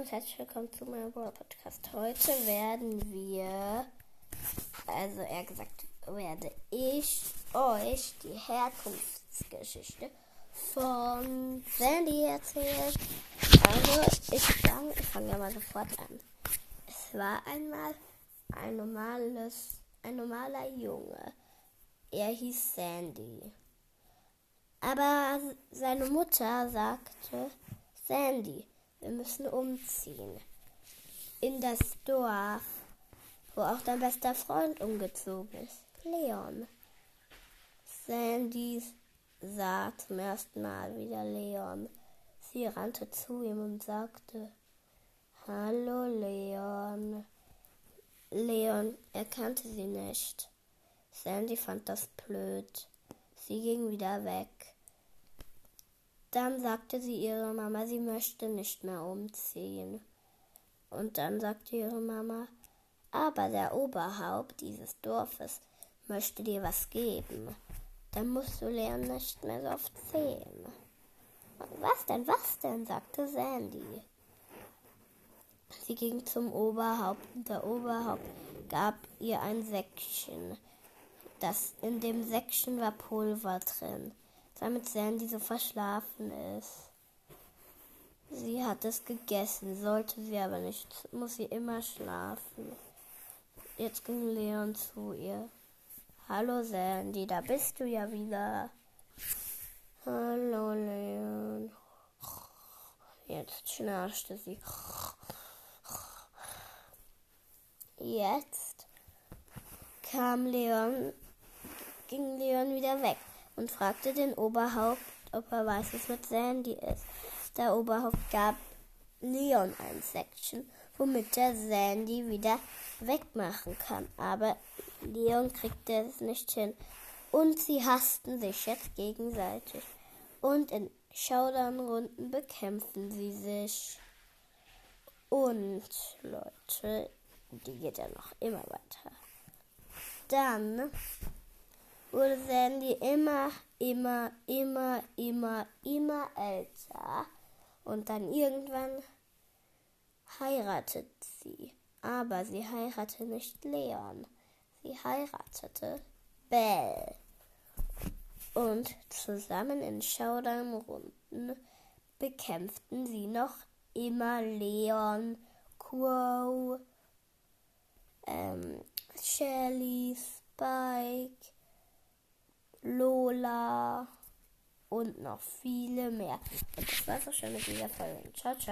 und herzlich willkommen zu meinem Brawl Podcast. Heute werden wir, also eher gesagt, werde ich euch die Herkunftsgeschichte von Sandy erzählen. Also ich fange fang ja mal sofort an. Es war einmal ein normales, ein normaler Junge. Er hieß Sandy. Aber seine Mutter sagte, Sandy, wir müssen umziehen. In das Dorf, wo auch dein bester Freund umgezogen ist. Leon. Sandy sah zum ersten Mal wieder Leon. Sie rannte zu ihm und sagte, Hallo Leon. Leon erkannte sie nicht. Sandy fand das blöd. Sie ging wieder weg. Dann sagte sie ihrer Mama, sie möchte nicht mehr umziehen. Und dann sagte ihre Mama, aber der Oberhaupt dieses Dorfes möchte dir was geben. Dann musst du Leon nicht mehr so oft sehen. Was denn, was denn? sagte Sandy. Sie ging zum Oberhaupt und der Oberhaupt gab ihr ein Säckchen. Das in dem Säckchen war Pulver drin damit Sandy so verschlafen ist. Sie hat es gegessen, sollte sie aber nicht, muss sie immer schlafen. Jetzt ging Leon zu ihr. Hallo Sandy, da bist du ja wieder. Hallo Leon. Jetzt schnarchte sie. Jetzt kam Leon, ging Leon wieder weg und fragte den Oberhaupt, ob er weiß, was mit Sandy ist. Der Oberhaupt gab Leon ein Säckchen, womit er Sandy wieder wegmachen kann. Aber Leon kriegte es nicht hin. Und sie hassten sich jetzt gegenseitig. Und in Showdown-Runden bekämpfen sie sich. Und Leute, die geht ja noch immer weiter. Dann wurde Sandy immer, immer, immer, immer, immer älter. Und dann irgendwann heiratet sie. Aber sie heiratete nicht Leon. Sie heiratete Belle. Und zusammen in Showdown-Runden bekämpften sie noch immer Leon, Quo, ähm, Shelly, Spike, Lola und noch viele mehr. Und das war's auch schon mit dieser Folge. Ciao, ciao.